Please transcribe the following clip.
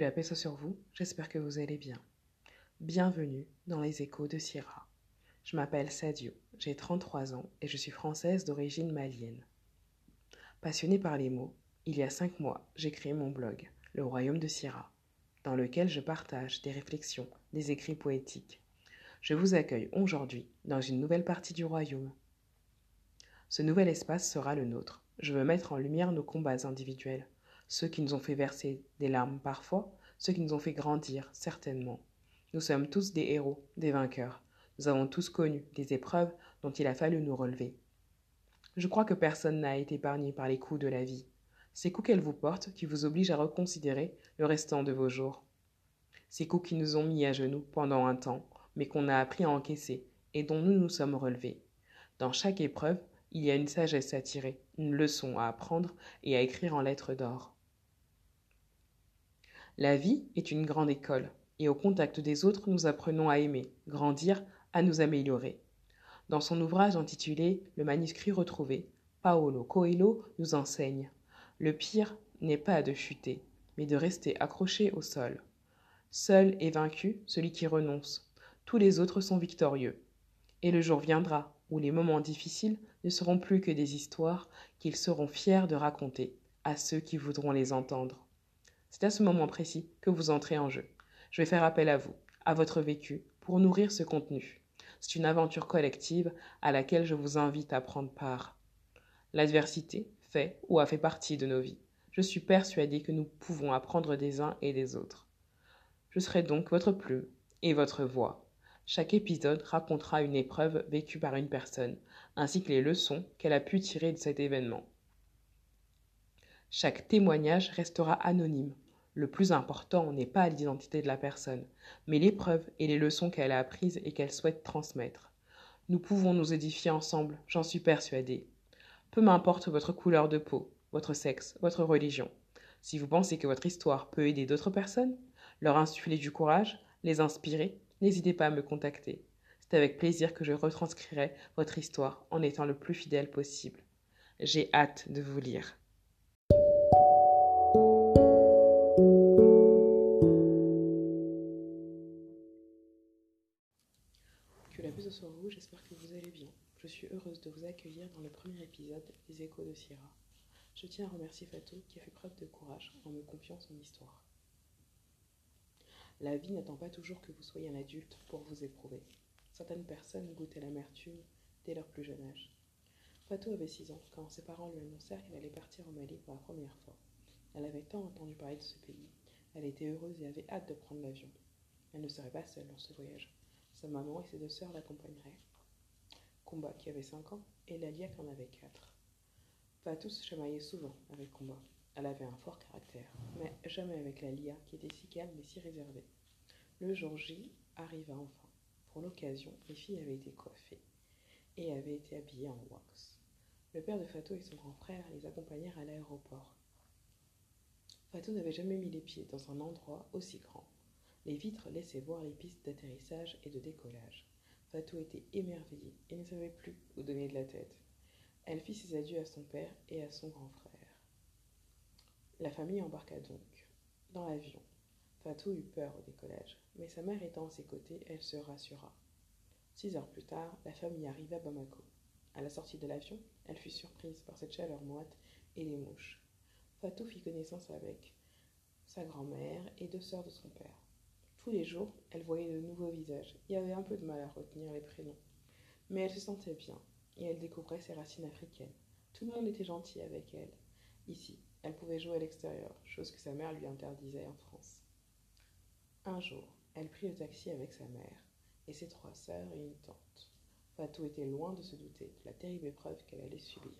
La paix soit sur vous, j'espère que vous allez bien. Bienvenue dans les échos de Sierra. Je m'appelle Sadio, j'ai 33 ans et je suis française d'origine malienne. Passionnée par les mots, il y a cinq mois, j'ai créé mon blog, Le Royaume de Sierra, dans lequel je partage des réflexions, des écrits poétiques. Je vous accueille aujourd'hui dans une nouvelle partie du royaume. Ce nouvel espace sera le nôtre. Je veux mettre en lumière nos combats individuels, ceux qui nous ont fait verser des larmes parfois, ceux qui nous ont fait grandir certainement. Nous sommes tous des héros, des vainqueurs. Nous avons tous connu des épreuves dont il a fallu nous relever. Je crois que personne n'a été épargné par les coups de la vie. Ces coups qu'elle vous porte qui vous obligent à reconsidérer le restant de vos jours. Ces coups qui nous ont mis à genoux pendant un temps, mais qu'on a appris à encaisser et dont nous nous sommes relevés. Dans chaque épreuve, il y a une sagesse à tirer, une leçon à apprendre et à écrire en lettres d'or. La vie est une grande école, et au contact des autres, nous apprenons à aimer, grandir, à nous améliorer. Dans son ouvrage intitulé Le manuscrit retrouvé, Paolo Coelho nous enseigne Le pire n'est pas de chuter, mais de rester accroché au sol. Seul est vaincu celui qui renonce. Tous les autres sont victorieux. Et le jour viendra où les moments difficiles ne seront plus que des histoires qu'ils seront fiers de raconter à ceux qui voudront les entendre. C'est à ce moment précis que vous entrez en jeu. Je vais faire appel à vous, à votre vécu, pour nourrir ce contenu. C'est une aventure collective à laquelle je vous invite à prendre part. L'adversité fait ou a fait partie de nos vies. Je suis persuadée que nous pouvons apprendre des uns et des autres. Je serai donc votre plume et votre voix. Chaque épisode racontera une épreuve vécue par une personne, ainsi que les leçons qu'elle a pu tirer de cet événement. Chaque témoignage restera anonyme. Le plus important n'est pas l'identité de la personne, mais l'épreuve et les leçons qu'elle a apprises et qu'elle souhaite transmettre. Nous pouvons nous édifier ensemble, j'en suis persuadée. Peu m'importe votre couleur de peau, votre sexe, votre religion. Si vous pensez que votre histoire peut aider d'autres personnes, leur insuffler du courage, les inspirer, n'hésitez pas à me contacter. C'est avec plaisir que je retranscrirai votre histoire en étant le plus fidèle possible. J'ai hâte de vous lire. Que la j'espère que vous allez bien. Je suis heureuse de vous accueillir dans le premier épisode des Échos de Sierra. Je tiens à remercier Fatou qui a fait preuve de courage en me confiant son histoire. La vie n'attend pas toujours que vous soyez un adulte pour vous éprouver. Certaines personnes goûtaient l'amertume dès leur plus jeune âge. Fatou avait 6 ans quand ses parents lui annoncèrent qu'elle allait partir au Mali pour la première fois. Elle avait tant entendu parler de ce pays. Elle était heureuse et avait hâte de prendre l'avion. Elle ne serait pas seule dans ce voyage. Sa maman et ses deux sœurs l'accompagneraient. Kumba, qui avait 5 ans, et Lalia, qui en avait 4. Fatou se chamaillait souvent avec Kumba. Elle avait un fort caractère, mais jamais avec Lalia, qui était si calme et si réservée. Le jour J arriva enfin. Pour l'occasion, les filles avaient été coiffées et avaient été habillées en wax. Le père de Fatou et son grand frère les accompagnèrent à l'aéroport. Fatou n'avait jamais mis les pieds dans un endroit aussi grand. Les vitres laissaient voir les pistes d'atterrissage et de décollage. Fatou était émerveillée et ne savait plus où donner de la tête. Elle fit ses adieux à son père et à son grand frère. La famille embarqua donc dans l'avion. Fatou eut peur au décollage, mais sa mère étant à ses côtés, elle se rassura. Six heures plus tard, la famille arriva à Bamako. À la sortie de l'avion, elle fut surprise par cette chaleur moite et les mouches. Fatou fit connaissance avec sa grand-mère et deux sœurs de son père. Tous les jours, elle voyait de nouveaux visages et avait un peu de mal à retenir les prénoms. Mais elle se sentait bien et elle découvrait ses racines africaines. Tout le monde était gentil avec elle. Ici, elle pouvait jouer à l'extérieur, chose que sa mère lui interdisait en France. Un jour, elle prit le taxi avec sa mère et ses trois sœurs et une tante. Fatou était loin de se douter de la terrible épreuve qu'elle allait subir.